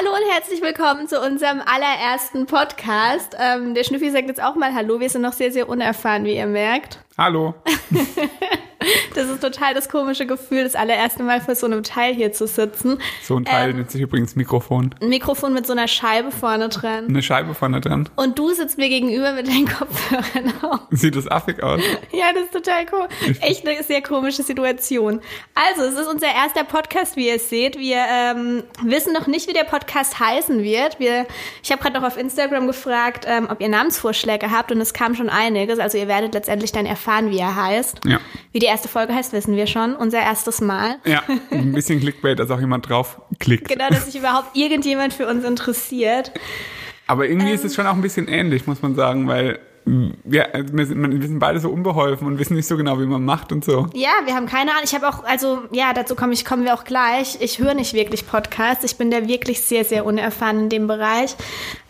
Hallo und herzlich willkommen zu unserem allerersten Podcast. Ähm, der Schnüffi sagt jetzt auch mal Hallo. Wir sind noch sehr, sehr unerfahren, wie ihr merkt. Hallo. Das ist total das komische Gefühl, das allererste Mal vor so einem Teil hier zu sitzen. So ein Teil ähm, nennt sich übrigens Mikrofon. Ein Mikrofon mit so einer Scheibe vorne dran. Eine Scheibe vorne dran. Und du sitzt mir gegenüber mit deinen Kopfhörern auf. Sieht das affig aus? Ja, das ist total cool. Echt eine sehr komische Situation. Also, es ist unser erster Podcast, wie ihr es seht. Wir ähm, wissen noch nicht, wie der Podcast heißen wird. Wir, ich habe gerade noch auf Instagram gefragt, ähm, ob ihr Namensvorschläge habt und es kam schon einiges. Also ihr werdet letztendlich dann erfahren, wie er heißt. Ja. Wie die erste Folge heißt, wissen wir schon. Unser erstes Mal. Ja, ein bisschen Clickbait, dass auch jemand drauf klickt. Genau, dass sich überhaupt irgendjemand für uns interessiert. Aber irgendwie ähm, ist es schon auch ein bisschen ähnlich, muss man sagen, weil wir, wir, sind, wir sind beide so unbeholfen und wissen nicht so genau, wie man macht und so. Ja, wir haben keine Ahnung. Ich habe auch, also ja, dazu komme ich, kommen wir auch gleich. Ich höre nicht wirklich Podcasts. Ich bin da wirklich sehr, sehr unerfahren in dem Bereich.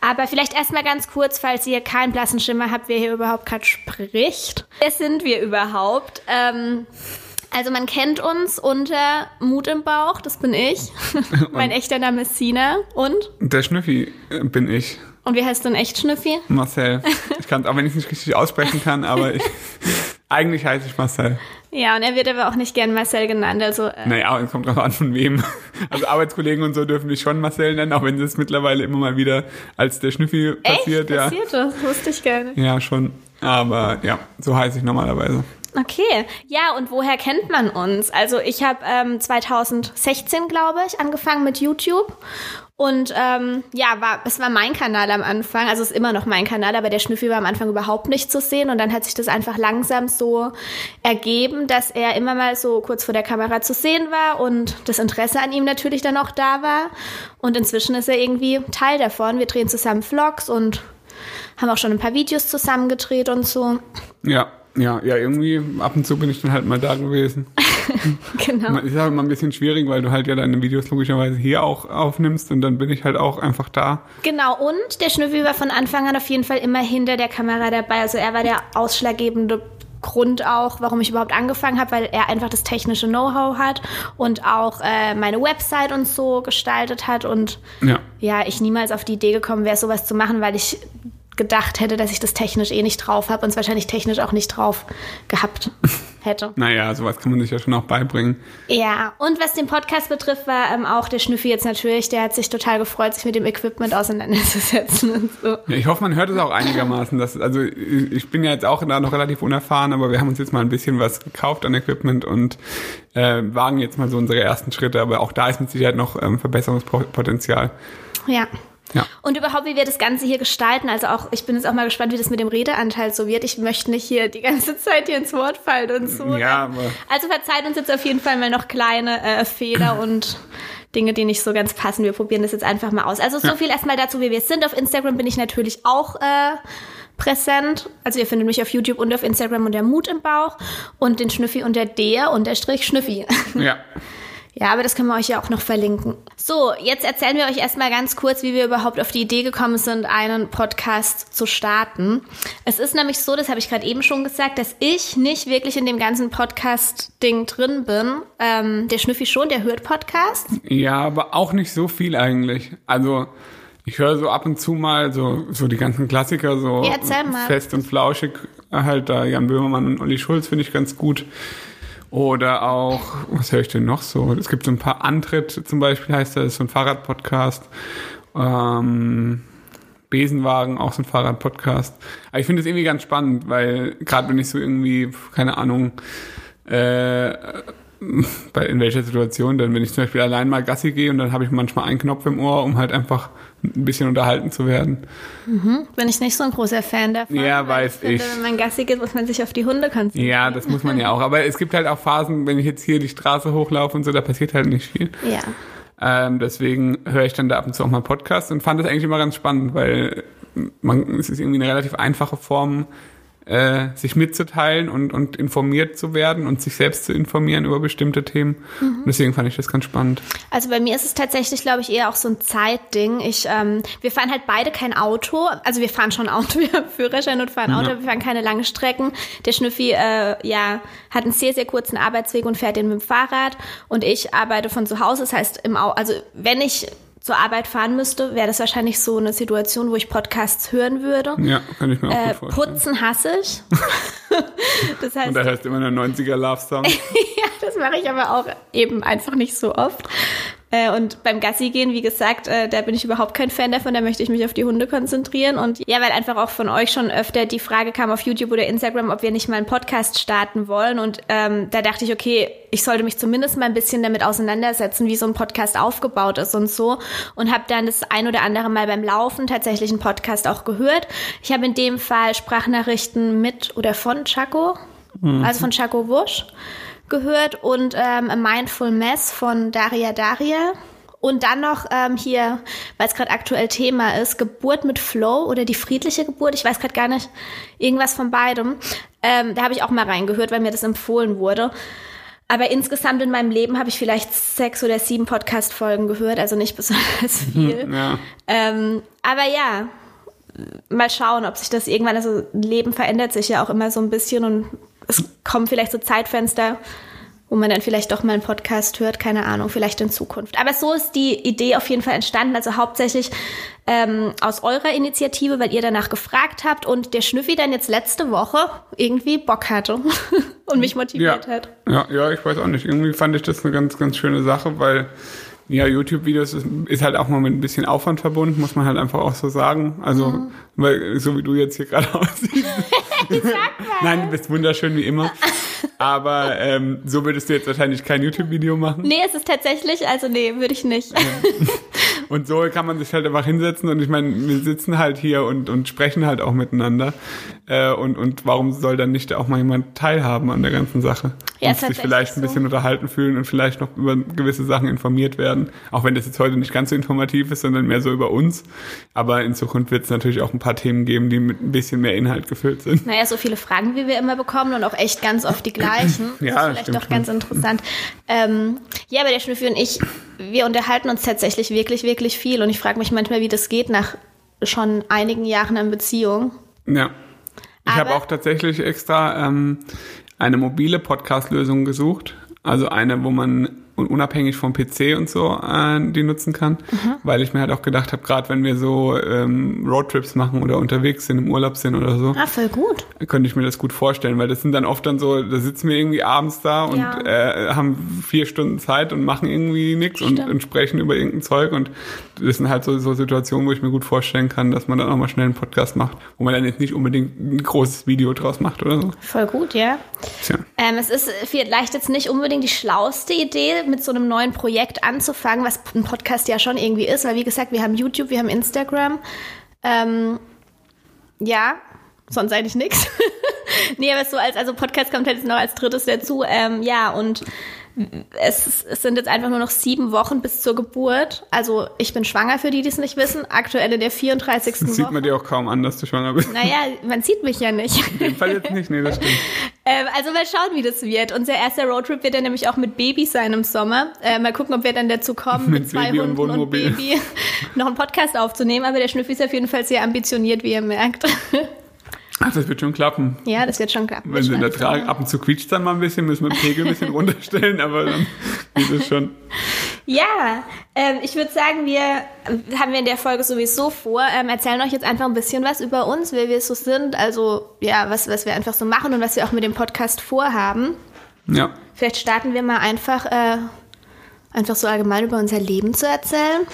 Aber vielleicht erstmal ganz kurz, falls ihr keinen blassen Schimmer habt, wer hier überhaupt gerade spricht. Wer sind wir überhaupt? Ähm, also man kennt uns unter Mut im Bauch, das bin ich. mein echter Name ist Sina. Und? Der Schnüffi äh, bin ich. Und wie heißt du in echt Schnüffi? Marcel. Ich kann es auch wenn ich es nicht richtig aussprechen kann, aber ich, eigentlich heiße ich Marcel. Ja, und er wird aber auch nicht gern Marcel genannt. Also, äh naja, es kommt drauf an, von wem. Also Arbeitskollegen und so dürfen mich schon Marcel nennen, auch wenn es mittlerweile immer mal wieder als der Schnüffi passiert. Echt? Ja. Passiert das? Wusste ich gar nicht. Ja, schon. Aber ja, so heiße ich normalerweise. Okay, ja, und woher kennt man uns? Also ich habe ähm, 2016, glaube ich, angefangen mit YouTube und ähm, ja, war, es war mein Kanal am Anfang, also es ist immer noch mein Kanal, aber der Schnüffi war am Anfang überhaupt nicht zu sehen. Und dann hat sich das einfach langsam so ergeben, dass er immer mal so kurz vor der Kamera zu sehen war und das Interesse an ihm natürlich dann auch da war. Und inzwischen ist er irgendwie Teil davon. Wir drehen zusammen Vlogs und haben auch schon ein paar Videos zusammen gedreht und so. Ja, ja, ja, irgendwie ab und zu bin ich dann halt mal da gewesen. genau. Ist halt immer ein bisschen schwierig, weil du halt ja deine Videos logischerweise hier auch aufnimmst und dann bin ich halt auch einfach da. Genau, und der Schnüffel war von Anfang an auf jeden Fall immer hinter der Kamera dabei. Also er war der ausschlaggebende Grund auch, warum ich überhaupt angefangen habe, weil er einfach das technische Know-how hat und auch äh, meine Website und so gestaltet hat und ja. ja, ich niemals auf die Idee gekommen wäre, sowas zu machen, weil ich gedacht hätte, dass ich das technisch eh nicht drauf habe und es wahrscheinlich technisch auch nicht drauf gehabt hätte. naja, sowas kann man sich ja schon auch beibringen. Ja, und was den Podcast betrifft, war ähm, auch der Schnüffi jetzt natürlich, der hat sich total gefreut, sich mit dem Equipment auseinanderzusetzen und so. Ja, ich hoffe, man hört es auch einigermaßen. Dass, also ich bin ja jetzt auch da noch relativ unerfahren, aber wir haben uns jetzt mal ein bisschen was gekauft an Equipment und äh, wagen jetzt mal so unsere ersten Schritte, aber auch da ist mit Sicherheit noch ähm, Verbesserungspotenzial. Ja. Ja. Und überhaupt, wie wir das Ganze hier gestalten. Also auch, ich bin jetzt auch mal gespannt, wie das mit dem Redeanteil so wird. Ich möchte nicht hier die ganze Zeit hier ins Wort fallen und so. Ja, aber also verzeiht uns jetzt auf jeden Fall mal noch kleine äh, Fehler und Dinge, die nicht so ganz passen. Wir probieren das jetzt einfach mal aus. Also so ja. viel erstmal dazu, wie wir sind. Auf Instagram bin ich natürlich auch äh, präsent. Also ihr findet mich auf YouTube und auf Instagram unter Mut im Bauch und den Schnüffi unter der unterstrich Schnüffi. Ja. Ja, aber das können wir euch ja auch noch verlinken. So, jetzt erzählen wir euch erstmal ganz kurz, wie wir überhaupt auf die Idee gekommen sind, einen Podcast zu starten. Es ist nämlich so, das habe ich gerade eben schon gesagt, dass ich nicht wirklich in dem ganzen Podcast-Ding drin bin. Ähm, der Schnüffi schon, der hört Podcast. Ja, aber auch nicht so viel eigentlich. Also ich höre so ab und zu mal so, so die ganzen Klassiker, so ja, fest und flauschig, halt da Jan Böhmermann und Olli Schulz finde ich ganz gut. Oder auch, was höre ich denn noch so? Es gibt so ein paar Antritt zum Beispiel, heißt das, so ein Fahrradpodcast. Ähm, Besenwagen, auch so ein Fahrradpodcast. Aber ich finde es irgendwie ganz spannend, weil gerade wenn ich so irgendwie, keine Ahnung, äh, bei, in welcher Situation denn, wenn ich zum Beispiel allein mal Gassi gehe und dann habe ich manchmal einen Knopf im Ohr, um halt einfach ein bisschen unterhalten zu werden. Mhm. Bin ich nicht so ein großer Fan davon. Ja, weiß ich. Finde, wenn man Gassi geht, muss man sich auf die Hunde konzentrieren. Ja, das muss man ja auch. Aber es gibt halt auch Phasen, wenn ich jetzt hier die Straße hochlaufe und so, da passiert halt nicht viel. Ja. Ähm, deswegen höre ich dann da ab und zu auch mal Podcasts und fand das eigentlich immer ganz spannend, weil man, es ist irgendwie eine relativ einfache Form, äh, sich mitzuteilen und, und informiert zu werden und sich selbst zu informieren über bestimmte Themen. Mhm. deswegen fand ich das ganz spannend. Also bei mir ist es tatsächlich, glaube ich, eher auch so ein Zeitding. Ich, ähm, wir fahren halt beide kein Auto. Also wir fahren schon Auto, wir haben Führerschein und fahren Auto, ja. wir fahren keine langen Strecken. Der Schnüffi, äh, ja, hat einen sehr, sehr kurzen Arbeitsweg und fährt den mit dem Fahrrad. Und ich arbeite von zu Hause. Das heißt, im Au also wenn ich zur Arbeit fahren müsste, wäre das wahrscheinlich so eine Situation, wo ich Podcasts hören würde. Ja, kann ich mir auch Äh, gut vorstellen. putzen hasse ich. das heißt, Und da heißt immer eine 90er Love Song. ja, das mache ich aber auch eben einfach nicht so oft. Äh, Und beim Gassi gehen, wie gesagt, äh, da bin ich überhaupt kein Fan davon, da möchte ich mich auf die Hunde konzentrieren. Und ja, weil einfach auch von euch schon öfter die Frage kam auf YouTube oder Instagram, ob wir nicht mal einen Podcast starten wollen. Und ähm, da dachte ich, okay, ich sollte mich zumindest mal ein bisschen damit auseinandersetzen, wie so ein Podcast aufgebaut ist und so. Und habe dann das ein oder andere Mal beim Laufen tatsächlich einen Podcast auch gehört. Ich habe in dem Fall Sprachnachrichten mit oder von Chaco, also von Chaco Wusch gehört und ähm, A Mindful Mess von Daria Daria. Und dann noch ähm, hier, weil es gerade aktuell Thema ist, Geburt mit Flow oder die friedliche Geburt. Ich weiß gerade gar nicht, irgendwas von beidem. Ähm, da habe ich auch mal reingehört, weil mir das empfohlen wurde. Aber insgesamt in meinem Leben habe ich vielleicht sechs oder sieben Podcast-Folgen gehört, also nicht besonders viel. Ja. Ähm, aber ja, mal schauen, ob sich das irgendwann, also Leben verändert sich ja auch immer so ein bisschen und es kommen vielleicht so Zeitfenster, wo man dann vielleicht doch mal einen Podcast hört, keine Ahnung, vielleicht in Zukunft. Aber so ist die Idee auf jeden Fall entstanden, also hauptsächlich ähm, aus eurer Initiative, weil ihr danach gefragt habt und der Schnüffi dann jetzt letzte Woche irgendwie Bock hatte und mich motiviert ja. hat. Ja, ja, ich weiß auch nicht. Irgendwie fand ich das eine ganz, ganz schöne Sache, weil ja, YouTube-Videos ist, ist halt auch mal mit ein bisschen Aufwand verbunden, muss man halt einfach auch so sagen. Also, Mhm. weil so wie du jetzt hier gerade aussiehst. Nein, du bist wunderschön wie immer. Aber ähm, so würdest du jetzt wahrscheinlich kein YouTube-Video machen. Nee, es ist tatsächlich, also nee, würde ich nicht. Und so kann man sich halt einfach hinsetzen und ich meine, wir sitzen halt hier und, und sprechen halt auch miteinander. Äh, und, und warum soll dann nicht auch mal jemand teilhaben an der ganzen Sache? Ja, und sich vielleicht ein so. bisschen unterhalten fühlen und vielleicht noch über gewisse Sachen informiert werden. Auch wenn das jetzt heute nicht ganz so informativ ist, sondern mehr so über uns. Aber in Zukunft wird es natürlich auch ein paar Themen geben, die mit ein bisschen mehr Inhalt gefüllt sind. Naja, so viele Fragen, wie wir immer bekommen und auch echt ganz oft die gleichen. Das Ja, ist vielleicht doch ganz interessant. Ähm, ja, aber der Schnüffi und ich, wir unterhalten uns tatsächlich wirklich, wirklich viel und ich frage mich manchmal, wie das geht nach schon einigen Jahren an Beziehung. Ja. Ich habe auch tatsächlich extra ähm, eine mobile Podcast-Lösung gesucht. Also eine, wo man un- unabhängig vom PC und so äh, die nutzen kann. Mhm. Weil ich mir halt auch gedacht habe, gerade wenn wir so ähm, Roadtrips machen oder unterwegs sind, im Urlaub sind oder so, Ah, voll gut. könnte ich mir das gut vorstellen, weil das sind dann oft dann so, da sitzen wir irgendwie abends da und Ja. äh, haben vier Stunden Zeit und machen irgendwie nichts und, und sprechen über irgendein Zeug und das sind halt so, so Situationen, wo ich mir gut vorstellen kann, dass man dann auch mal schnell einen Podcast macht, wo man dann jetzt nicht unbedingt ein großes Video draus macht oder so. Voll gut, ja. Tja. Ähm, es ist vielleicht jetzt nicht unbedingt die schlauste Idee, mit so einem neuen Projekt anzufangen, was ein Podcast ja schon irgendwie ist, weil wie gesagt, wir haben YouTube, wir haben Instagram. Ähm, ja, sonst eigentlich nichts. nee, aber so als, also Podcast kommt halt jetzt noch als drittes dazu. Ähm, ja, und es, es sind jetzt einfach nur noch sieben Wochen bis zur Geburt. Also ich bin schwanger, für die, die es nicht wissen. Aktuell in der 34. Das sieht Woche. man dir auch kaum an, dass du schwanger bist. naja, man sieht mich ja nicht. In dem Fall jetzt nicht, nee, das stimmt. Ähm, also mal schauen, wie das wird. Unser erster Roadtrip wird dann nämlich auch mit Baby sein im Sommer. Äh, mal gucken, ob wir dann dazu kommen, mit, Mit zwei Baby und Hunden und, Wohnmobil. Baby noch einen Podcast aufzunehmen. Aber der Schnüffi ist auf jeden Fall sehr ambitioniert, wie ihr merkt. Ach, das wird schon klappen. ja, das wird schon klappen. Wenn sie in der Wird schon Trage, ab und zu quietscht dann mal ein bisschen, müssen wir den Pegel ein bisschen runterstellen, aber dann geht es schon. Ja, ähm, ich würde sagen, wir haben wir in der Folge sowieso vor, ähm, erzählen euch jetzt einfach ein bisschen was über uns, wer wir so sind. Also ja, was, was wir einfach so machen und was wir auch mit dem Podcast vorhaben. Ja. Vielleicht starten wir mal einfach, äh, einfach so allgemein über unser Leben zu erzählen.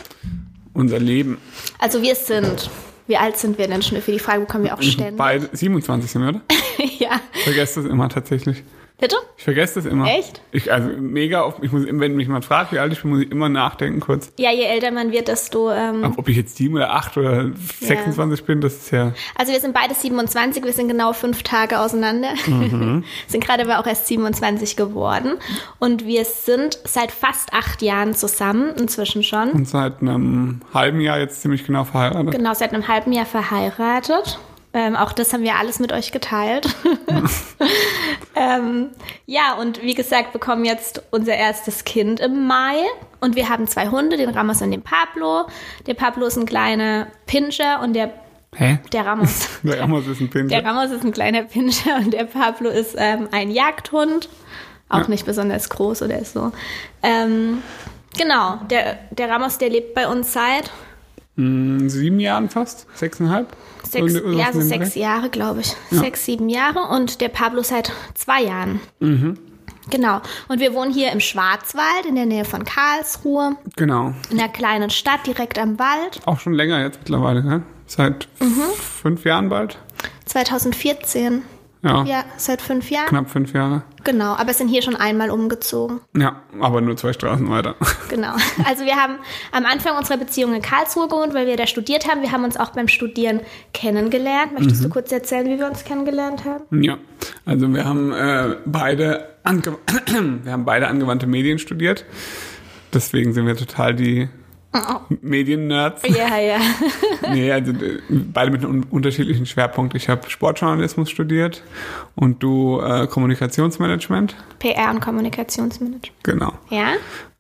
Unser Leben. Also wir sind, wie alt sind wir denn, Schnüffi? Die Frage bekommen wir auch ständig. Beide 27 sind wir, oder? ja. Ich vergesse das immer tatsächlich. Bitte? Ich vergesse das immer. Echt? Ich, also mega oft, ich muss, wenn mich jemand fragt, wie alt ich bin, muss ich immer nachdenken kurz. Ja, je älter man wird, desto... Ähm, Ob ich jetzt sieben oder acht oder 26 bin, das ist ja. also wir sind beide 27, wir sind genau fünf Tage auseinander. sind gerade aber auch erst 27 geworden. Und wir sind seit fast acht Jahren zusammen, inzwischen schon. Und seit einem halben Jahr jetzt ziemlich genau verheiratet. Genau, seit einem halben Jahr verheiratet. Ähm, auch das haben wir alles mit euch geteilt. ähm, ja, und wie gesagt, bekommen jetzt unser erstes Kind im Mai. Und wir haben zwei Hunde, den Ramos und den Pablo. Der Pablo ist ein kleiner Pinscher und der, Hä? der Ramos. Der Amos ist ein Der Pinscher. Ramos ist ein kleiner Pinscher und der Pablo ist ähm, ein Jagdhund. Auch Ja. nicht besonders groß oder so. Ähm, Genau, der, der Ramos, der lebt bei uns seit sieben Jahren fast? Sechseinhalb? sechs, Irgendwas ja, so in dem sechs Bereich? Jahre, glaube ich. Sechs, sieben Jahre und der Pablo seit zwei Jahren. Mhm. Genau. Und wir wohnen hier im Schwarzwald in der Nähe von Karlsruhe, Genau. in einer kleinen Stadt direkt am Wald. Auch schon länger jetzt mittlerweile, ne? Seit Mhm. fünf Jahren bald? 2014. Ja, Ja, seit fünf Jahren. knapp fünf Jahre. Genau, aber sind hier schon einmal umgezogen. Ja, aber nur zwei Straßen weiter. Genau. Also wir haben am Anfang unserer Beziehung in Karlsruhe gewohnt, weil wir da studiert haben. Wir haben uns auch beim Studieren kennengelernt. Möchtest du kurz erzählen, wie wir uns kennengelernt haben? Ja, also wir haben äh, beide wir haben beide angewandte Medien studiert. Deswegen sind wir total die Medien-Nerds. Ja, ja. Nee, also äh, beide mit einem un- unterschiedlichen Schwerpunkt. Ich habe Sportjournalismus studiert und du äh, Kommunikationsmanagement. PR und Kommunikationsmanagement. Genau. Ja?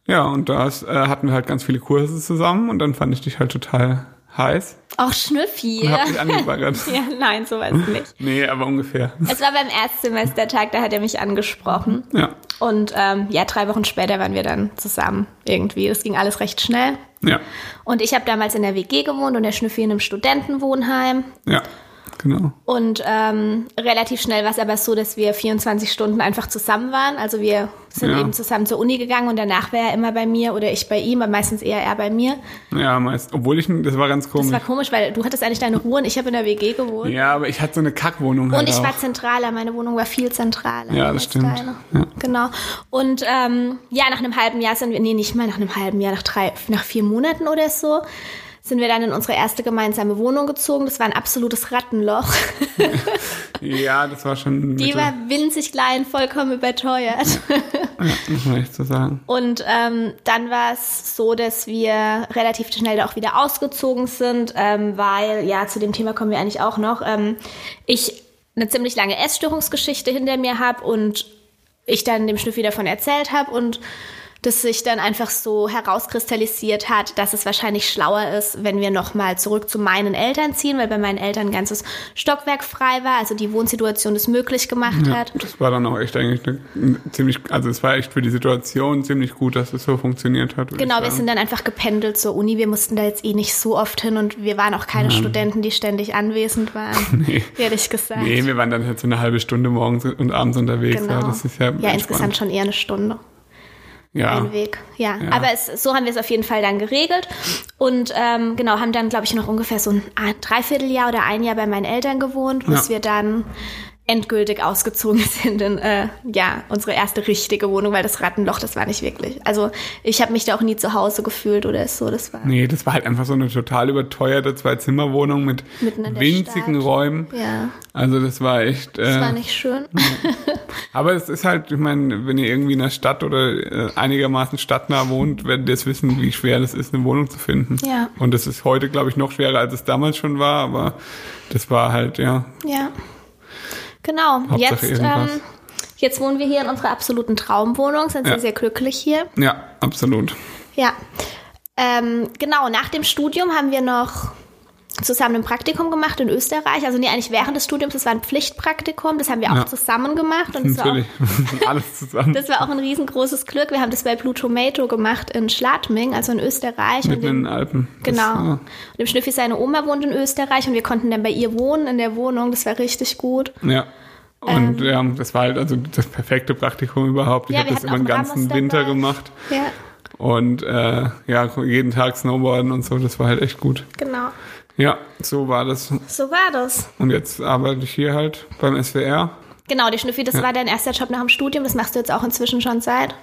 Ja, und da äh, hatten wir halt ganz viele Kurse zusammen und dann fand ich dich halt total heiß Auch Schnüffi. und hab dich angebaggert. Ja, nein, sowas nicht. Nee, aber ungefähr. Es war beim Erstsemestertag, da hat er mich angesprochen. Ja, Und ähm, ja, drei Wochen später waren wir dann zusammen irgendwie. Das ging alles recht schnell. Ja, Und ich habe damals in der WG gewohnt und der Schnüffi in einem Studentenwohnheim. ja, genau. Und ähm, relativ schnell war es aber so, dass wir 24 Stunden einfach zusammen waren. Also wir sind Ja. eben zusammen zur Uni gegangen und danach war er immer bei mir oder ich bei ihm, aber meistens eher er bei mir. Ja, meist. Obwohl ich, das war ganz Das komisch. war komisch, weil du hattest eigentlich deine Ruhe und ich habe in der WG gewohnt. Ja, aber ich hatte so eine Kackwohnung halt Und ich auch. war zentraler, meine Wohnung war viel zentraler. Ja, das stimmt. Ja. Genau. Und ähm, ja, nach einem halben Jahr sind wir, nee, nicht mal nach einem halben Jahr, nach drei, nach vier Monaten oder so, sind wir dann in unsere erste gemeinsame Wohnung gezogen. Das war ein absolutes Rattenloch. Ja, das war schon. Die war winzig klein, vollkommen überteuert. ja, muss man echt so sagen. Und ähm, dann war es so, dass wir relativ schnell auch wieder ausgezogen sind, ähm, weil, ja, zu dem Thema kommen wir eigentlich auch noch, ähm, ich eine ziemlich lange Essstörungsgeschichte hinter mir habe und ich dann dem Schnüffi davon erzählt habe und das sich dann einfach so herauskristallisiert hat, dass es wahrscheinlich schlauer ist, wenn wir nochmal zurück zu meinen Eltern ziehen, weil bei meinen Eltern ein ganzes Stockwerk frei war, also die Wohnsituation das möglich gemacht Ja, hat. das war dann auch echt eigentlich eine, eine ziemlich, also es war echt für die Situation ziemlich gut, dass es so funktioniert hat. Genau, wir sind dann einfach gependelt zur Uni. Wir mussten da jetzt eh nicht so oft hin und wir waren auch keine Studenten, die ständig anwesend waren. Nee. Ehrlich gesagt. Nee, wir waren dann halt so eine halbe Stunde morgens und abends unterwegs. genau. Ja, das ist ja, insgesamt schon eher eine Stunde. Ja, Ein Weg. Ja, Ja. aber es, so haben wir es auf jeden Fall dann geregelt. Und ähm, genau, haben dann, glaube ich, noch ungefähr so ein ah, Dreivierteljahr oder ein Jahr bei meinen Eltern gewohnt, bis Ja. wir dann endgültig ausgezogen sind in äh, ja, unsere erste richtige Wohnung, weil das Rattenloch, das war nicht wirklich. Also ich habe mich da auch nie zu Hause gefühlt oder so. Das war Nee, das war halt einfach so eine total überteuerte Zwei-Zimmer-Wohnung mit winzigen Stadt. Räumen. ja, Also das war echt. das äh, war nicht schön. Aber es ist halt, ich meine, wenn ihr irgendwie in der Stadt oder äh, einigermaßen stadtnah wohnt, werdet ihr es wissen, wie schwer das ist, eine Wohnung zu finden. Ja. Und das ist heute, glaube ich, noch schwerer, als es damals schon war, aber das war halt, ja. Ja. Genau. Hauptsache Jetzt, ähm, jetzt wohnen wir hier in unserer absoluten Traumwohnung, sind Ja. sehr, sehr glücklich hier. Ja, absolut. Ja. Ähm, genau, nach dem Studium haben wir noch zusammen ein Praktikum gemacht in Österreich. Also nee, eigentlich während des Studiums, das war ein Pflichtpraktikum, das haben wir auch Ja. zusammen gemacht. Und das war, auch, Natürlich. Alles zusammen. das war auch ein riesengroßes Glück. Wir haben das bei Blue Tomato gemacht in Schladming, also in Österreich. Mitten in dem- den Alpen. Das, Genau. äh, Und dem Schnüffi, seine Oma wohnt in Österreich und wir konnten dann bei ihr wohnen in der Wohnung. Das war richtig gut. Ja. Und ja, das war halt also das perfekte Praktikum überhaupt. Ich Ähm. Ja, habe das über den ganzen Winter dabei. gemacht. Ja, Und äh, ja, jeden Tag Snowboarden und so, das war halt echt gut. genau. Ja, so war das. So war das. Und jetzt arbeite ich hier halt beim SWR. Genau, der Schnüffi, das war dein erster Job nach dem Studium. Das machst du jetzt auch inzwischen schon seit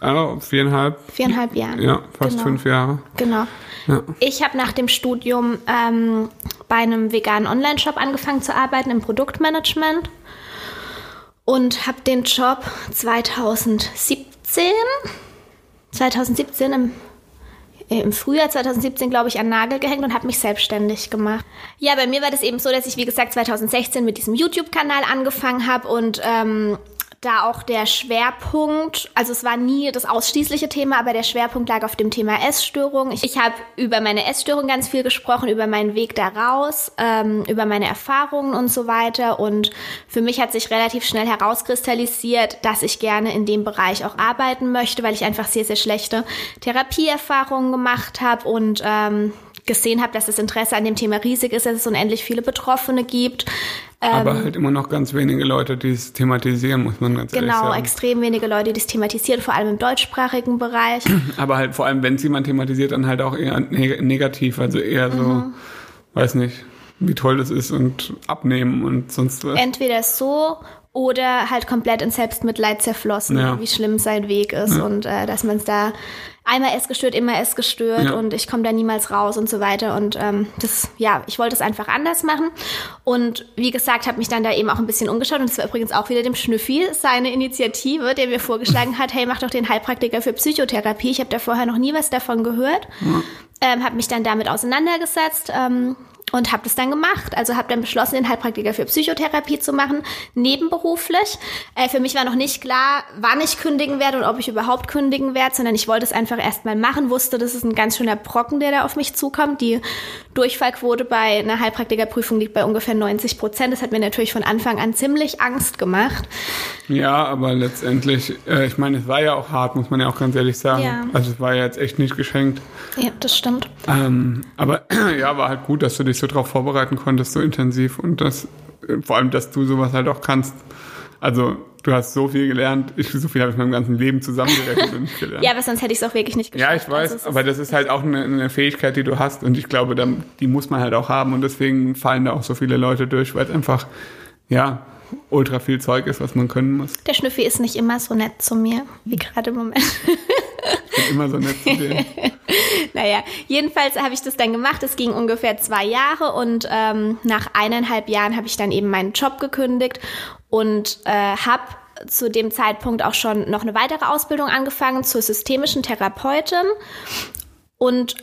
Ah, viereinhalb, viereinhalb Jahren. ja, fast Genau. fünf Jahre. Genau. Ja. Ich habe nach dem Studium ähm, bei einem veganen Online-Shop angefangen zu arbeiten im Produktmanagement und habe den Job 2017, 2017 im, im Frühjahr 2017, glaube ich, an Nagel gehängt und habe mich selbstständig gemacht. Ja, bei mir war das eben so, dass ich, wie gesagt, 2016 mit diesem YouTube-Kanal angefangen habe und ähm, da auch der Schwerpunkt, also es war nie das ausschließliche Thema, aber der Schwerpunkt lag auf dem Thema Essstörung. Ich, ich habe über meine Essstörung ganz viel gesprochen, über meinen Weg daraus, ähm, über meine Erfahrungen und so weiter. Und für mich hat sich relativ schnell herauskristallisiert, dass ich gerne in dem Bereich auch arbeiten möchte, weil ich einfach sehr, sehr schlechte Therapieerfahrungen gemacht habe und ähm, gesehen habe, dass das Interesse an dem Thema riesig ist, dass es unendlich viele Betroffene gibt. Aber ähm, halt immer noch ganz wenige Leute, die es thematisieren, muss man ganz genau, ehrlich sagen. Genau, extrem wenige Leute, die es thematisieren, vor allem im deutschsprachigen Bereich. Aber halt vor allem, wenn es jemand thematisiert, dann halt auch eher negativ, also eher so, mhm. weiß nicht, wie toll das ist und abnehmen und sonst was. Entweder so oder halt komplett in Selbstmitleid zerflossen, ja. wie schlimm sein Weg ist ja. und äh, dass man es da einmal essgestört, immer essgestört ja. und ich komme da niemals raus und so weiter. Und ähm, das, ja, ich wollte es einfach anders machen. Und wie gesagt, habe mich dann da eben auch ein bisschen umgeschaut. Und es war übrigens auch wieder dem Schnüffi seine Initiative, der mir vorgeschlagen hat, hey, mach doch den Heilpraktiker für Psychotherapie. Ich habe da vorher noch nie was davon gehört. Ähm, habe mich dann damit auseinandergesetzt. Ähm, und habe das dann gemacht. Also habe dann beschlossen, den Heilpraktiker für Psychotherapie zu machen, nebenberuflich. Äh, für mich war noch nicht klar, wann ich kündigen werde und ob ich überhaupt kündigen werde, sondern ich wollte es einfach erstmal machen, wusste, das ist ein ganz schöner Brocken, der da auf mich zukommt. Die Durchfallquote bei einer Heilpraktikerprüfung liegt bei ungefähr 90 Prozent. Das hat mir natürlich von Anfang an ziemlich Angst gemacht. Ja, aber letztendlich, äh, ich meine, es war ja auch hart, muss man ja auch ganz ehrlich sagen. Ja. Also es war ja jetzt echt nicht geschenkt. Ja, das stimmt. Ähm, aber ja, war halt gut, dass du dich so darauf vorbereiten konntest, so intensiv und das, vor allem, dass du sowas halt auch kannst. Also du hast so viel gelernt. Ich, so viel habe ich in meinem ganzen Leben zusammengerechnet und nicht gelernt. ja, aber sonst hätte ich es auch wirklich nicht geschafft. Ja, ich weiß, also, aber das ist halt auch eine, eine, Fähigkeit, die du hast und ich glaube, dann, die muss man halt auch haben und deswegen fallen da auch so viele Leute durch, weil es einfach, ja, ultra viel Zeug ist, was man können muss. Der Schnüffi ist nicht immer so nett zu mir, wie gerade im Moment. ich bin immer so nett zu dir. naja, jedenfalls habe ich das dann gemacht. Es ging ungefähr zwei Jahre und ähm, nach eineinhalb Jahren habe ich dann eben meinen Job gekündigt und äh, habe zu dem Zeitpunkt auch schon noch eine weitere Ausbildung angefangen zur systemischen Therapeutin und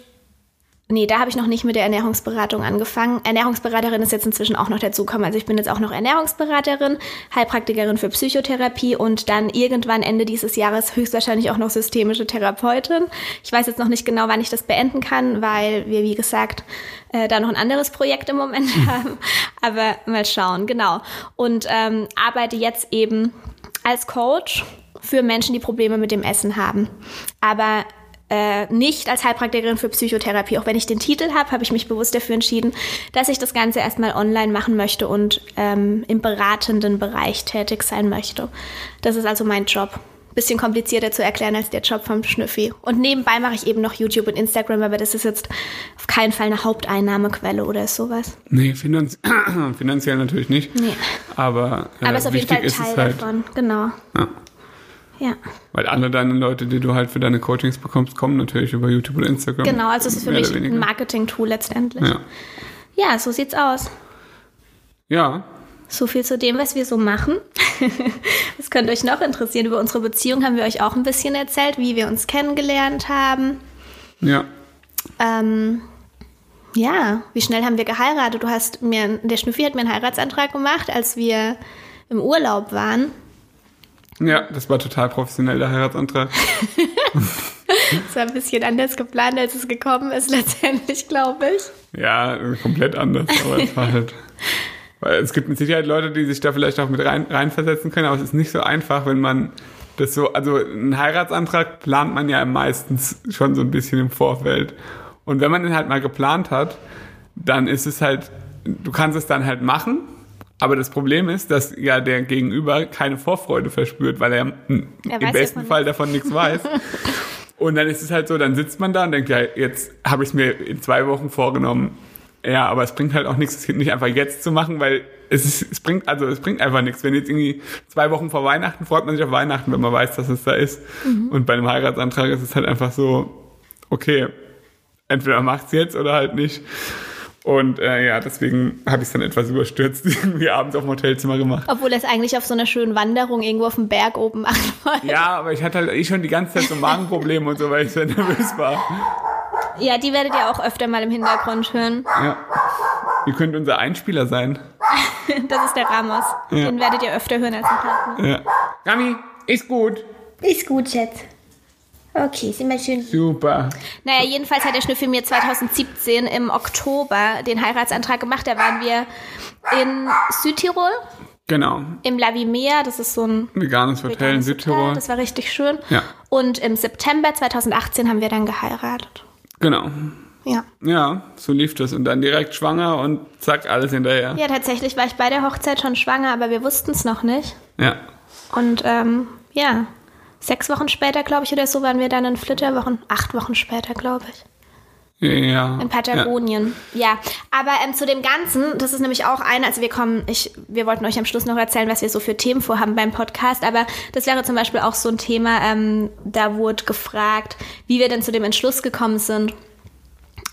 Nee, da habe ich noch nicht mit der Ernährungsberatung angefangen. Ernährungsberaterin ist jetzt inzwischen auch noch dazugekommen. Also ich bin jetzt auch noch Ernährungsberaterin, Heilpraktikerin für Psychotherapie und dann irgendwann Ende dieses Jahres höchstwahrscheinlich auch noch systemische Therapeutin. Ich weiß jetzt noch nicht genau, wann ich das beenden kann, weil wir, wie gesagt, äh, da noch ein anderes Projekt im Moment haben. Aber mal schauen, genau. Und ähm, arbeite jetzt eben als Coach für Menschen, die Probleme mit dem Essen haben. Aber äh, nicht als Heilpraktikerin für Psychotherapie. Auch wenn ich den Titel habe, habe ich mich bewusst dafür entschieden, dass ich das Ganze erstmal online machen möchte und ähm, im beratenden Bereich tätig sein möchte. Das ist also mein Job. Bisschen komplizierter zu erklären als der Job vom Schnüffi. Und nebenbei mache ich eben noch YouTube und Instagram, aber das ist jetzt auf keinen Fall eine Haupteinnahmequelle oder sowas. Nee, finanz finanziell natürlich nicht. Nee. Aber, äh, aber ist auf jeden Fall Teil halt, davon, genau. Ja. Ja. Weil alle deine Leute, die du halt für deine Coachings bekommst, kommen natürlich über YouTube und Instagram. Genau, also es ist für mich ein Marketing-Tool letztendlich. Ja. ja, so sieht's aus. Ja. So viel zu dem, was wir so machen. das könnte euch noch interessieren. Über unsere Beziehung haben wir euch auch ein bisschen erzählt, wie wir uns kennengelernt haben. Ja. Ähm, ja, wie schnell haben wir geheiratet? Du hast mir, der Schnüffi hat mir einen Heiratsantrag gemacht, als wir im Urlaub waren. Ja, das war total professionell, der Heiratsantrag. das war ein bisschen anders geplant, als es gekommen ist, letztendlich, glaube ich. Ja, komplett anders, aber es war halt. Weil es gibt mit Sicherheit Leute, die sich da vielleicht auch mit rein, reinversetzen können, aber es ist nicht so einfach, wenn man das so, also einen Heiratsantrag plant man ja meistens schon so ein bisschen im Vorfeld. Und wenn man den halt mal geplant hat, dann ist es halt, du kannst es dann halt machen, aber das Problem ist, dass ja der Gegenüber keine Vorfreude verspürt, weil er, hm, er im besten Fall davon nichts weiß. Und dann ist es halt so, dann sitzt man da und denkt, ja, jetzt habe ich es mir in zwei Wochen vorgenommen. Ja, aber es bringt halt auch nichts, es nicht einfach jetzt zu machen, weil es, ist, es bringt, also es bringt einfach nichts. Wenn jetzt irgendwie zwei Wochen vor Weihnachten freut man sich auf Weihnachten, wenn man weiß, dass es da ist. Mhm. Und bei einem Heiratsantrag ist es halt einfach so, okay, entweder macht's jetzt oder halt nicht. Und äh, ja, deswegen habe ich es dann etwas überstürzt, irgendwie abends auf dem Hotelzimmer gemacht. Obwohl er es eigentlich auf so einer schönen Wanderung irgendwo auf dem Berg oben machen wollte. Ja, aber ich hatte halt eh schon die ganze Zeit so Magenprobleme und so, weil ich sehr nervös war. Ja, die werdet ihr auch öfter mal im Hintergrund hören. Ja. Ihr könnt unser Einspieler sein. das ist der Ramos. Ja. Den werdet ihr öfter hören als ein Partner. Ja. Rami, ist gut. Ist gut, Schatz. Okay, ist immer schön. Super. Naja, jedenfalls hat der Schnüffel mir 2017 im Oktober den Heiratsantrag gemacht. Da waren wir in Südtirol Genau. im La Vimea. Das ist so ein Veganes Hotel in Südtirol. Hotel. Das war richtig schön. Ja. Und im September 2018 haben wir dann geheiratet. Genau. Ja. Ja, so lief das. Und dann direkt schwanger und zack, alles hinterher. Ja, tatsächlich war ich bei der Hochzeit schon schwanger, aber wir wussten es noch nicht. Ja. Und ähm, ja, sechs Wochen später, glaube ich, oder so, waren wir dann in Flitterwochen. Acht Wochen später, glaube ich. Ja. In Patagonien. Ja, aber ähm, zu dem Ganzen, das ist nämlich auch eine, also wir kommen, ich, wir wollten euch am Schluss noch erzählen, was wir so für Themen vorhaben beim Podcast, aber das wäre zum Beispiel auch so ein Thema, ähm, da wurde gefragt, wie wir denn zu dem Entschluss gekommen sind,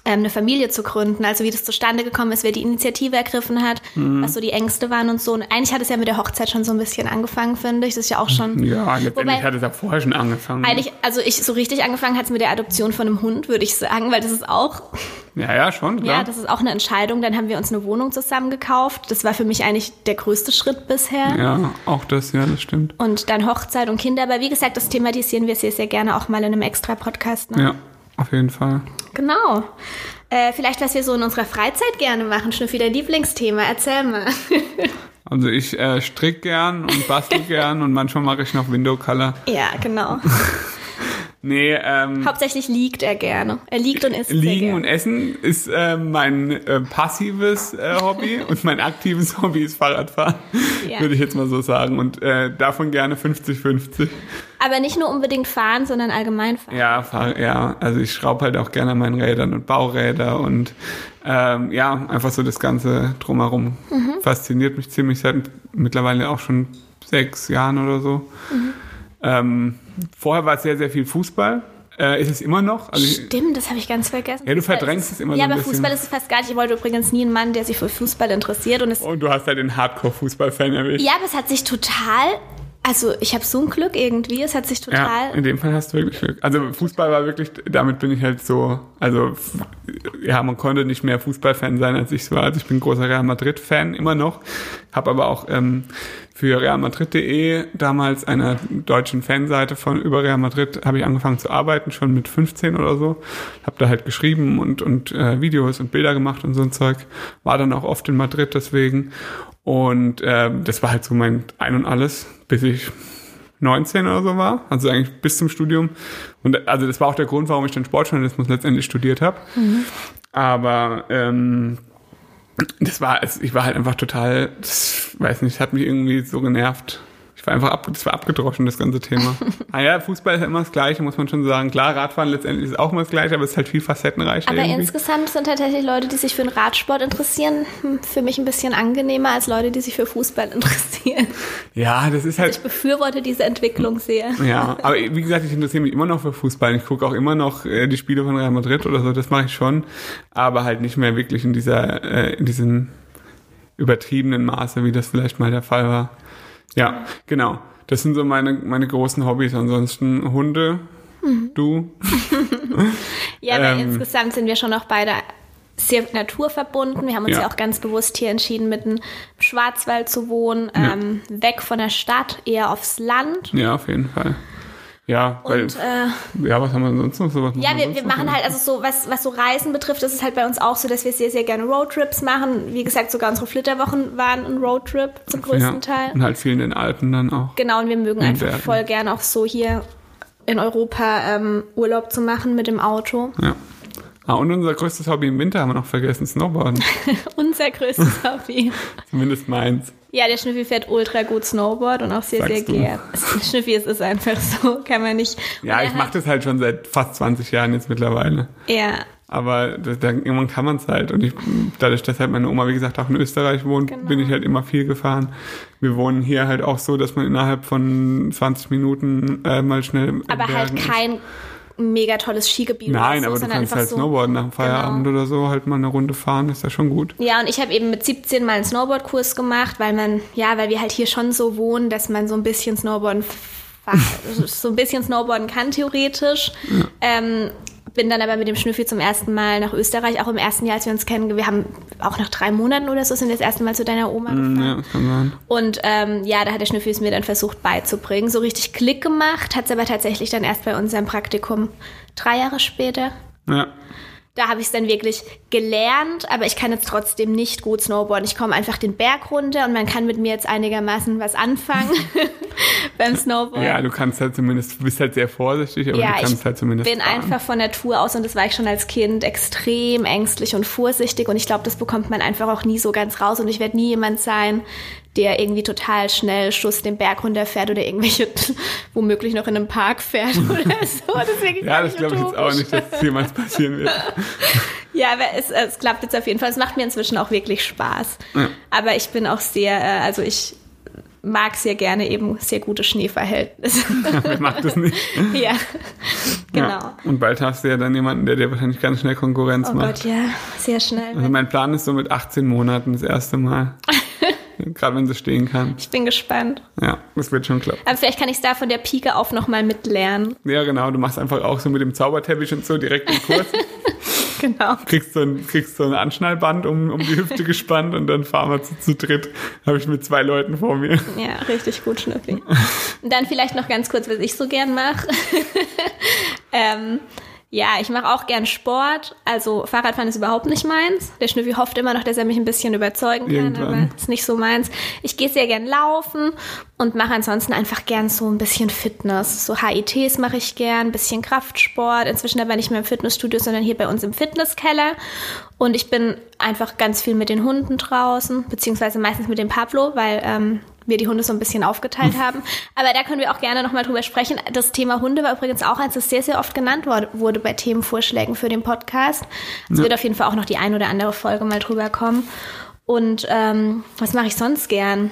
eine Familie zu gründen, also wie das zustande gekommen ist, wer die Initiative ergriffen hat, Mhm. was so die Ängste waren und so. Und eigentlich hat es ja mit der Hochzeit schon so ein bisschen angefangen, finde ich. Das ist ja auch schon. Ja, letztendlich hat es ja vorher schon angefangen. Eigentlich, also ich so richtig angefangen hat es mit der Adoption von einem Hund, würde ich sagen, weil das ist auch Ja, ja, schon, klar. ja, das ist auch eine Entscheidung. Dann haben wir uns eine Wohnung zusammen gekauft. Das war für mich eigentlich der größte Schritt bisher. ja, auch das, ja, das stimmt. Und dann Hochzeit und Kinder. Aber wie gesagt, das thematisieren wir sehr, sehr gerne auch mal in einem extra Podcast. Ne? Ja, auf jeden Fall. Genau. Äh, vielleicht, was wir so in unserer Freizeit gerne machen. Schnüffi, dein Lieblingsthema. Erzähl mal. Also ich äh, strick gern und bastel gern und manchmal mache ich noch Window Color. ja, genau. Nee, ähm, Hauptsächlich liegt er gerne. Er liegt und isst sehr Liegen und Essen ist äh, mein äh, passives äh, Hobby und mein aktives Hobby ist Fahrradfahren, Ja. würde ich jetzt mal so sagen. Und äh, davon gerne 50-50. Aber nicht nur unbedingt fahren, sondern allgemein fahren. Ja, fahr, ja, also ich schraube halt auch gerne an meinen Rädern und Bauräder und ähm, ja, einfach so das Ganze drumherum. Mhm. Fasziniert mich ziemlich seit mittlerweile auch schon sechs Jahren oder so. Mhm. Ähm, vorher war es sehr, sehr viel Fußball. Äh, ist es immer noch? Also Stimmt, das habe ich ganz vergessen. Ja, du verdrängst es immer Ja, so ein aber bisschen. Fußball ist es fast gar nicht. Ich wollte übrigens nie einen Mann, der sich für Fußball interessiert. Und es, und du hast halt den Hardcore-Fußball-Fan erwischt. ja, aber es hat sich total. Also, ich habe so ein Glück irgendwie. Es hat sich Ja, total. in dem Fall hast du wirklich Glück. Also Fußball war wirklich, damit bin ich halt so, also ja, man konnte nicht mehr Fußballfan sein, als ich es war. Also ich bin großer Real Madrid-Fan immer noch, habe aber auch ähm, für realmadrid.de damals einer deutschen Fanseite von über Real Madrid habe ich angefangen zu arbeiten, schon mit 15 oder so. Habe da halt geschrieben und, und äh, Videos und Bilder gemacht und so ein Zeug. War dann auch oft in Madrid deswegen. Und ähm, das war halt so mein Ein und Alles, bis ich 19 oder so war, also eigentlich bis zum Studium. Und also das war auch der Grund, warum ich dann Sportjournalismus letztendlich studiert habe. Aber ähm, das war, ich war halt einfach total, weiß nicht, hat mich irgendwie so genervt. Ich war einfach ab, das war abgedroschen, das ganze Thema. ah ja, Fußball ist ja immer das Gleiche, muss man schon sagen. Klar, Radfahren letztendlich ist auch immer das Gleiche, aber es ist halt viel facettenreicher Aber irgendwie. insgesamt sind tatsächlich Leute, die sich für den Radsport interessieren, hm, für mich ein bisschen angenehmer als Leute, die sich für Fußball interessieren. Ja, das ist halt, Ich befürworte diese Entwicklung sehr. Ja, aber wie gesagt, ich interessiere mich immer noch für Fußball. Ich gucke auch immer noch äh, die Spiele von Real Madrid oder so, das mache ich schon, aber halt nicht mehr wirklich in dieser, äh, in diesem übertriebenen Maße, wie das vielleicht mal der Fall war. Ja, genau. Das sind so meine, meine großen Hobbys. Ansonsten Hunde, du. Ja, aber Ähm, insgesamt sind wir schon auch beide sehr naturverbunden. Wir haben uns ja, Ja. auch ganz bewusst hier entschieden, mitten im Schwarzwald zu wohnen, ähm, weg von der Stadt, eher aufs Land. Ja, auf jeden Fall. Ja, weil, Und äh, ja, was haben wir sonst noch? So, was ja, wir, wir machen halt, also so, was, was so Reisen betrifft, ist es halt bei uns auch so, dass wir sehr, sehr gerne Roadtrips machen. Wie gesagt, sogar unsere Flitterwochen waren ein Roadtrip zum größten ja, Teil. Und halt viel in den Alpen dann auch. Genau, und wir mögen In einfach Bergen. voll gerne auch so hier in Europa ähm, Urlaub zu machen mit dem Auto. Ja. Ah, und unser größtes Hobby im Winter haben wir noch vergessen, Snowboarden. Unser größtes Hobby. Zumindest meins. Ja, der Schnüffi fährt ultra gut Snowboard und auch sehr, Sagst sehr gern. Schnüffi, es ist einfach so, kann man nicht. Ja, ich mache das halt schon seit fast 20 Jahren jetzt mittlerweile. Ja, Aber das, dann, irgendwann kann man es halt. Und ich, dadurch, dass halt meine Oma, wie gesagt, auch in Österreich wohnt, Genau. bin ich halt immer viel gefahren. Wir wohnen hier halt auch so, dass man innerhalb von 20 Minuten äh, mal schnell. aber halt Bergen ist. Mega tolles Skigebiet Nein, so, aber du sondern kannst halt so. Genau. Snowboarden nach dem Feierabend oder so halt mal eine Runde fahren, ist ja schon gut. Ja, und ich habe eben mit 17 mal einen Snowboardkurs gemacht, weil man, ja, weil wir halt hier schon so wohnen, dass man so ein bisschen Snowboarden, so ein bisschen Snowboarden kann, theoretisch. Ähm, bin dann aber mit dem Schnüffi zum ersten Mal nach Österreich, auch im ersten Jahr, als wir uns kennen. Wir haben auch nach drei Monaten oder so sind wir das erste Mal zu deiner Oma gefahren. Ja, kann sein. Und ähm, ja, da hat der Schnüffi es mir dann versucht beizubringen. So richtig Klick gemacht, hat es aber tatsächlich dann erst bei unserem Praktikum drei Jahre später. Ja. Da habe ich es dann wirklich gelernt, aber ich kann jetzt trotzdem nicht gut snowboarden. Ich komme einfach den Berg runter und man kann mit mir jetzt einigermaßen was anfangen beim Snowboarden. Ja, du kannst halt zumindest, du bist halt sehr vorsichtig, aber Ja, du kannst ich halt zumindest. bin fahren. einfach von Natur aus und das war ich schon als Kind extrem ängstlich und vorsichtig und ich glaube, das bekommt man einfach auch nie so ganz raus und ich werde nie jemand sein, der irgendwie total schnell Schuss den Berg runterfährt oder irgendwelche womöglich noch in einem Park fährt oder so. Wirklich Ja, das glaube ich jetzt auch nicht, dass das jemals passieren wird. Ja, aber es, es klappt jetzt auf jeden Fall. Es macht mir inzwischen auch wirklich Spaß. Ja. Aber ich bin auch sehr, äh, also ich mag sehr gerne eben sehr gute Schneeverhältnisse. Wer macht das nicht? ja, genau. Ja. Und bald hast du ja dann jemanden, der dir wahrscheinlich ganz schnell Konkurrenz Oh macht. Gott, ja, sehr schnell. Also mein Plan ist so mit 18 Monaten das erste Mal. Gerade wenn sie stehen kann. Ich bin gespannt. Ja, das wird schon klappen. Aber vielleicht kann ich es da von der Pike auf nochmal mitlernen. Ja, genau. Du machst einfach auch so mit dem Zauberteppich und so direkt den Kurs. Genau. kriegst so ein, kriegst so ein Anschnallband um, um die Hüfte gespannt und dann fahren wir zu, zu dritt. Habe ich mit zwei Leuten vor mir. Ja, richtig gut, Schnüffi. Und dann vielleicht noch ganz kurz, was ich so gern mache. ähm, ja, ich mache auch gern Sport. Also Fahrradfahren ist überhaupt nicht meins. Der Schnüffi hofft immer noch, dass er mich ein bisschen überzeugen kann, Irgendwann. aber ist nicht so meins. Ich gehe sehr gern laufen und mache ansonsten einfach gern so ein bisschen Fitness. So HITs mache ich gern, ein bisschen Kraftsport. Inzwischen aber nicht mehr im Fitnessstudio, sondern hier bei uns im Fitnesskeller. Und ich bin einfach ganz viel mit den Hunden draußen, beziehungsweise meistens mit dem Pablo, weil ähm, wir die Hunde so ein bisschen aufgeteilt haben. Aber da können wir auch gerne nochmal drüber sprechen. Das Thema Hunde war übrigens auch eins, das sehr, sehr oft genannt wurde, bei Themenvorschlägen für den Podcast. Es wird auf jeden Fall auch noch die ein oder andere Folge mal drüber kommen. Und ähm, was mache ich sonst gern?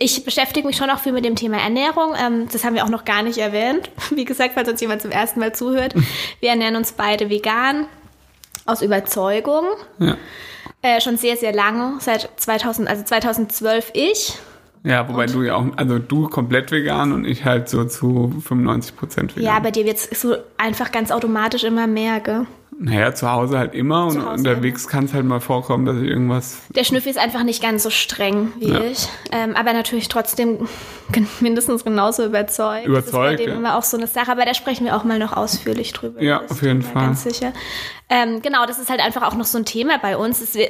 Ich beschäftige mich schon auch viel mit dem Thema Ernährung. Ähm, das haben wir auch noch gar nicht erwähnt. Wie gesagt, falls uns jemand zum ersten Mal zuhört. Wir ernähren uns beide vegan aus Überzeugung. Ja. Äh, schon sehr, sehr lange, seit 2000, also 2012 ich. Ja, wobei du ja auch, also du komplett vegan und ich halt so zu 95 Prozent vegan. Ja, bei dir wird's so einfach ganz automatisch immer mehr, gell? Naja, zu Hause halt immer und Zu Hause unterwegs kann es halt mal vorkommen, dass ich irgendwas. Der Schnüffel ist einfach nicht ganz so streng wie Ja. ich, ähm, aber natürlich trotzdem mindestens genauso überzeugt. Überzeugt, das ist bei dem ja. immer auch so eine Sache, aber da sprechen wir auch mal noch ausführlich drüber. Ja, auf jeden Fall. Ganz sicher. Ähm, genau, das ist halt einfach auch noch so ein Thema bei uns. Es ist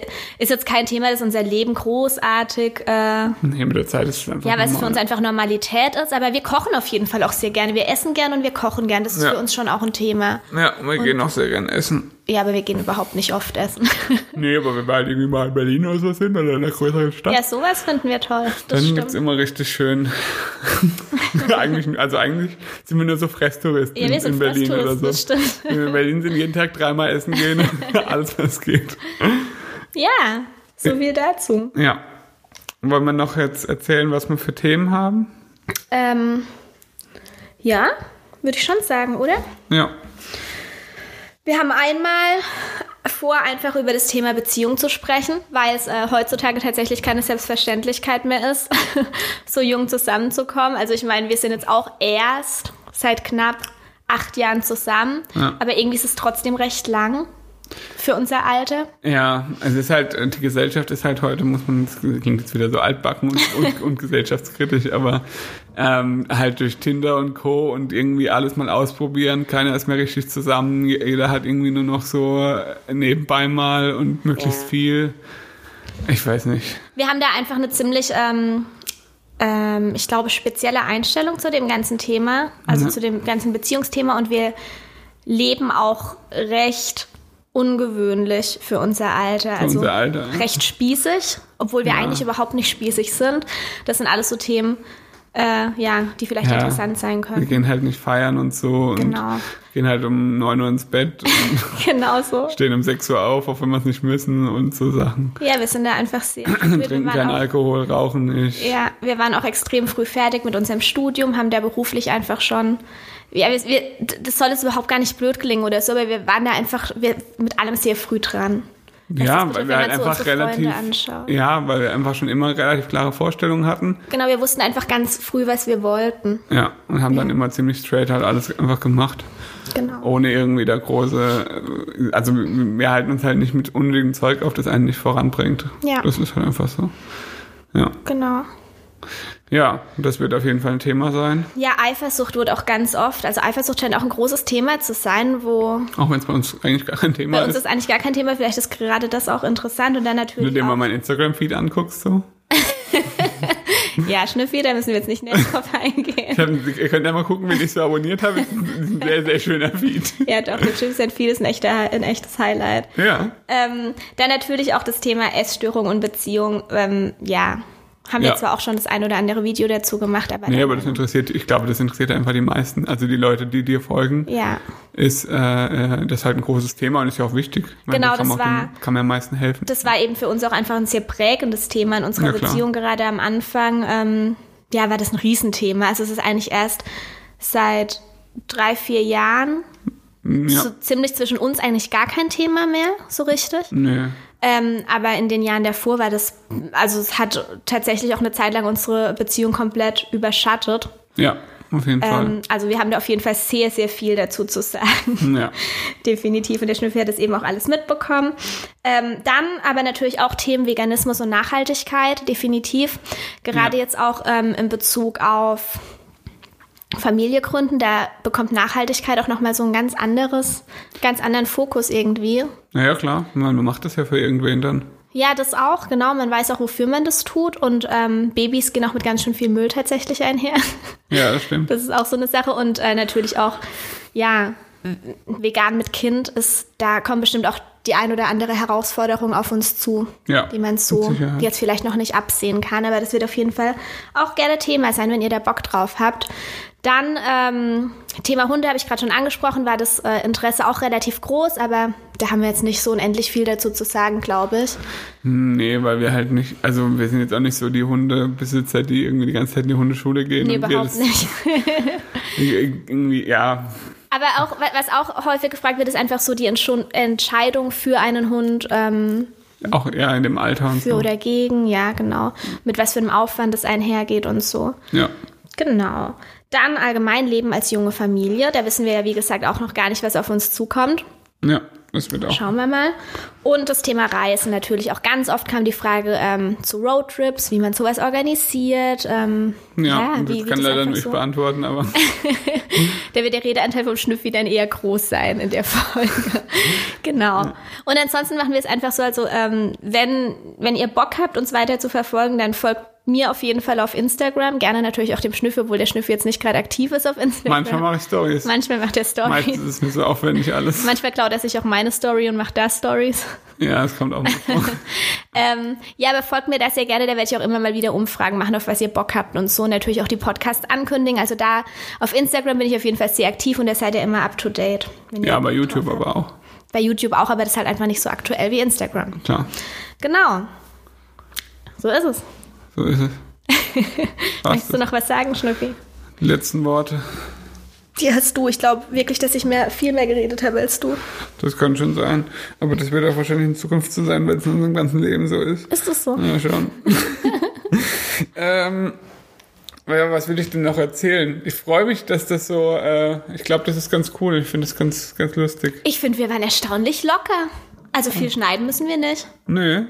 jetzt kein Thema, das unser Leben großartig äh, Nee, mit der Zeit ist es einfach. Ja, weil es für uns einfach Normalität ist, aber wir kochen auf jeden Fall auch sehr gerne. Wir essen gern und wir kochen gern. Das ist Ja. für uns schon auch ein Thema. Ja, wir gehen auch sehr gern essen. Ja, aber wir gehen überhaupt nicht oft essen. Nee, aber wenn wir halt irgendwie mal in Berlin oder so sind oder in einer größeren Stadt, ja, sowas finden wir toll. Das dann gibt's stimmt. immer richtig schön. eigentlich, also eigentlich sind wir nur so Fresstouristen Ja, wir sind in Berlin oder so. das stimmt. Wenn wir in Berlin sind, jeden Tag dreimal essen gehen, alles was geht. Ja, so viel dazu. Ja. Wollen wir noch jetzt erzählen, was wir für Themen haben? Ähm, ja, würde ich schon sagen, oder? Ja. Wir haben einmal vor, einfach über das Thema Beziehung zu sprechen, weil es äh, heutzutage tatsächlich keine Selbstverständlichkeit mehr ist, so jung zusammenzukommen. Also ich meine, wir sind jetzt auch erst seit knapp acht Jahren zusammen, Ja. aber irgendwie ist es trotzdem recht lang für unser Alter. Ja, also es ist halt, die Gesellschaft ist halt heute, muss man, das klingt jetzt wieder so altbacken und, und, und gesellschaftskritisch, aber ähm, halt durch Tinder und Co. und irgendwie alles mal ausprobieren, keiner ist mehr richtig zusammen, jeder hat irgendwie nur noch so äh, nebenbei mal und möglichst viel. Ich weiß nicht. Wir haben da einfach eine ziemlich, ähm, ähm, ich glaube, spezielle Einstellung zu dem ganzen Thema, also Mhm. zu dem ganzen Beziehungsthema und wir leben auch recht ungewöhnlich für unser Alter. also unser Alter, recht spießig, obwohl wir Ja. eigentlich überhaupt nicht spießig sind. Das sind alles so Themen, äh, ja, die vielleicht Ja. interessant sein Wir können. gehen halt nicht feiern und so Genau. und gehen halt um 9 Uhr ins Bett und Genau so. stehen um 6 Uhr auf, auch wenn wir es nicht müssen und so Sachen. Ja, wir sind da einfach sehr. wir Trinken keinen Alkohol, rauchen nicht. Ja, wir waren auch extrem früh fertig mit unserem Studium, haben da beruflich einfach schon. Ja, wir, wir, das soll jetzt überhaupt gar nicht blöd klingen oder so, aber wir waren da einfach wir, mit allem sehr früh dran. Das Ja, weil wir halt einfach relativ, ja, weil wir einfach schon immer relativ klare Vorstellungen hatten. Genau, wir wussten einfach ganz früh, was wir wollten. Ja, und haben dann immer ziemlich straight halt alles einfach gemacht. Genau. Ohne irgendwie da große, also wir halten uns halt nicht mit unnötigem Zeug auf, das einen nicht voranbringt. Ja. Das ist halt einfach so. Ja. Genau. Ja, das wird auf jeden Fall ein Thema sein. Ja, Eifersucht wird auch ganz oft, also Eifersucht scheint auch ein großes Thema zu sein, wo Auch wenn es bei uns eigentlich gar kein Thema bei uns ist. ist eigentlich gar kein Thema, vielleicht ist gerade das auch interessant und dann Wenn du natürlich dir mal meinen Instagram-Feed anguckst, so. ja, Schnüffi, da müssen wir jetzt nicht näher drauf eingehen. Ich hab, ihr könnt ja mal gucken, wen ich so abonniert habe. Das ist ein sehr, sehr schöner Feed. Ja, doch, der Chips sind vieles ein, echter, ein echtes Highlight. Ja. Ähm, dann natürlich auch das Thema Essstörung und Beziehung. Ähm, ja, haben wir Ja. zwar auch schon das ein oder andere Video dazu gemacht, aber, Nee, aber das interessiert, ich glaube, das interessiert einfach die meisten. Also die Leute, die dir folgen, ja, ist äh, äh, das ist halt ein großes Thema und ist ja auch wichtig. Meine, Genau, das auch war- dem, kann mir am meisten helfen. das war eben für uns auch einfach ein sehr prägendes Thema in unserer Ja. Beziehung gerade am Anfang. Ähm, ja, war das ein Riesenthema. Also es ist eigentlich erst seit drei, vier Jahren Ja. so ziemlich zwischen uns eigentlich gar kein Thema mehr, so richtig. Nee. Ähm, aber in den Jahren davor war das, also es hat tatsächlich auch eine Zeit lang unsere Beziehung komplett überschattet. Ja, auf jeden Ähm, also wir haben da auf jeden Fall sehr, sehr viel dazu zu sagen. Fall. Ja. Definitiv. Und der Schnüffel hat das eben auch alles mitbekommen. Ähm, dann aber natürlich auch Themen Veganismus und Nachhaltigkeit, definitiv. Gerade Ja. jetzt auch ähm, in Bezug auf Familie gründen, da bekommt Nachhaltigkeit auch nochmal so ein ganz anderes, ganz anderen Fokus irgendwie. Naja, klar. Man macht das ja für irgendwen dann. Ja, das auch, genau. Man weiß auch, wofür man das tut. Und ähm, Babys gehen auch mit ganz schön viel Müll tatsächlich einher. Ja, das stimmt. Das ist auch so eine Sache. Und äh, natürlich auch, ja, vegan mit Kind ist, da kommt bestimmt auch die ein oder andere Herausforderung auf uns zu, Ja, die man so jetzt vielleicht noch nicht absehen kann. Aber das wird auf jeden Fall auch gerne Thema sein, wenn ihr da Bock drauf habt. Dann ähm, Thema Hunde habe ich gerade schon angesprochen, war das äh, Interesse auch relativ groß, aber da haben wir jetzt nicht so unendlich viel dazu zu sagen, glaube ich. Nee, weil wir halt nicht, also wir sind jetzt auch nicht so die Hundebesitzer, die irgendwie die ganze Zeit in die Hundeschule gehen. Nee, überhaupt das nicht. Irgendwie, ja, Aber auch, wa- was auch häufig gefragt wird, ist einfach so die Entscheidung für einen Hund, ähm, auch eher in dem Alter und für so. oder gegen, ja, genau. Mit was für einem Aufwand es einhergeht und so. Ja. Genau. Dann allgemein Leben als junge Familie. Da wissen wir ja, wie gesagt, auch noch gar nicht, was auf uns zukommt. Ja, das wird auch. Schauen wir mal. Und das Thema Reisen natürlich auch ganz oft kam die Frage ähm, zu Roadtrips, wie man sowas organisiert. Ähm, Ja, wie- das wie kann das leider nicht so- beantworten, aber Da wird der Redeanteil vom Schnüffi dann eher groß sein in der Folge. genau. Und ansonsten machen wir es einfach so, also ähm, wenn, wenn ihr Bock habt, uns weiter zu verfolgen, dann folgt mir auf jeden Fall auf Instagram. Gerne natürlich auch dem Schnüffi, obwohl der Schnüffi jetzt nicht gerade aktiv ist auf Instagram. manchmal mache ich Stories. Manchmal macht er Meistens Stories. ist es mir so aufwendig alles. Manchmal klaut er sich auch meine Story und macht da Stories. Ja, es kommt auch mal vor. Ähm, ja, aber folgt mir da sehr gerne, da werde ich auch immer mal wieder Umfragen machen, auf was ihr Bock habt und so. Und natürlich auch die Podcasts ankündigen. Also da auf Instagram bin ich auf jeden Fall sehr aktiv und da seid ihr immer up to date. Ja, bei YouTube aber auch. Bei YouTube auch, aber das ist halt einfach nicht so aktuell wie Instagram. Klar, Genau. So ist es. So ist es. Möchtest du noch was sagen, Schnüffi? die letzten Worte. Die hast du. Ich glaube wirklich, dass ich mehr, viel mehr geredet habe als du. Das kann schon sein. Aber das wird auch wahrscheinlich in Zukunft so sein, weil es in unserem ganzen Leben so ist. Ist das so? Ja, schon. ähm, ja, was will ich denn noch erzählen? Ich freue mich, dass das so, äh, ich glaube, das ist ganz cool. Ich finde das ganz, ganz lustig. Ich finde, wir waren erstaunlich locker. Also viel schneiden müssen wir nicht. Nee.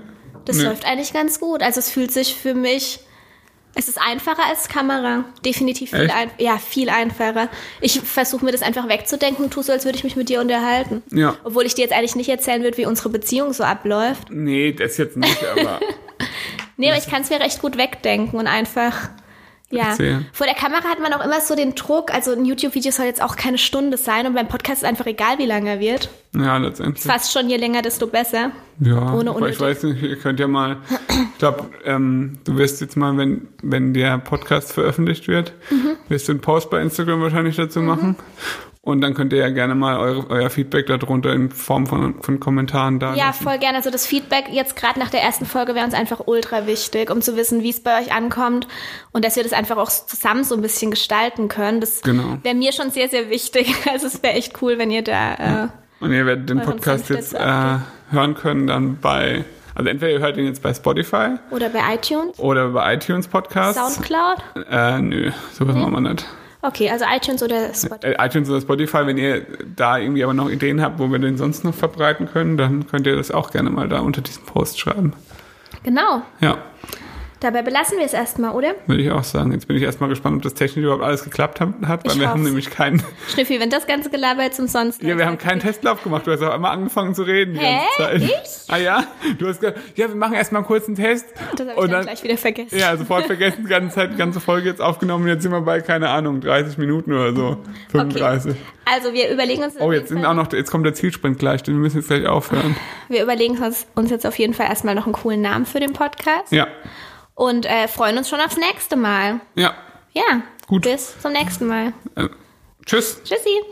Das nee. läuft eigentlich ganz gut. Also es fühlt sich für mich, es ist einfacher als Kamera. Definitiv viel, ein, ja, viel einfacher. Ich versuche mir das einfach wegzudenken und tue so, als würde ich mich mit dir unterhalten. Ja. Obwohl ich dir jetzt eigentlich nicht erzählen würde, wie unsere Beziehung so abläuft. Nee, das jetzt nicht, aber Nee, aber ich kann es mir recht gut wegdenken und einfach, ja. Erzähl. Vor der Kamera hat man auch immer so den Druck, also ein YouTube-Video soll jetzt auch keine Stunde sein und beim Podcast ist einfach egal, wie lange er wird. ja, letztendlich. Fast schon je länger, desto besser. Ja, ohne aber ich weiß nicht, ihr könnt ja mal, ich glaube, ähm, du wirst jetzt mal, wenn, wenn der Podcast veröffentlicht wird, Mhm. wirst du einen Post bei Instagram wahrscheinlich dazu machen. Und dann könnt ihr ja gerne mal eure, euer Feedback darunter in Form von, von Kommentaren da Ja, voll gerne. Also das Feedback jetzt gerade nach der ersten Folge wäre uns einfach ultra wichtig, um zu wissen, wie es bei euch ankommt und dass wir das einfach auch zusammen so ein bisschen gestalten können. Das Genau. wäre mir schon sehr, sehr wichtig. Also es wäre echt cool, wenn ihr da... Äh, Und ihr werdet den Podcast jetzt äh, hören können dann bei, also entweder ihr hört ihn jetzt bei Spotify oder bei iTunes, oder bei iTunes Podcasts. Soundcloud. Äh, nö, sowas machen wir nicht. Okay, also iTunes oder Spotify. Äh, iTunes oder Spotify, wenn ihr da irgendwie aber noch Ideen habt, wo wir den sonst noch verbreiten können, dann könnt ihr das auch gerne mal da unter diesem Post schreiben. Genau. Ja, Dabei belassen wir es erstmal, oder? würde ich auch sagen. Jetzt bin ich erstmal gespannt, ob das technisch überhaupt alles geklappt hat, weil Ich wir haben hoff's. nämlich keinen, Schnüffi, wenn das ganze Gelaber jetzt umsonst ja, wir haben keinen Testlauf gemacht. Du hast auch einmal angefangen zu reden die Hä? ganze Zeit. Ich? Ah ja? Du hast gesagt, ja, wir machen erstmal einen kurzen Test. Das habe ich und dann dann, gleich wieder vergessen. ja, sofort vergessen, die ganze Zeit, die ganze Folge jetzt aufgenommen. Jetzt sind wir bei, keine Ahnung, 30 Minuten oder so. 35. Also wir überlegen uns. Oh, jetzt sind auch noch, jetzt kommt der Zielsprint gleich, denn wir müssen jetzt gleich aufhören. Wir überlegen uns, uns jetzt auf jeden Fall erstmal noch einen coolen Namen für den Podcast Ja, und äh, freuen uns schon aufs nächste Mal. ja. Ja. Gut. Bis zum nächsten Mal. Äh, tschüss. Tschüssi.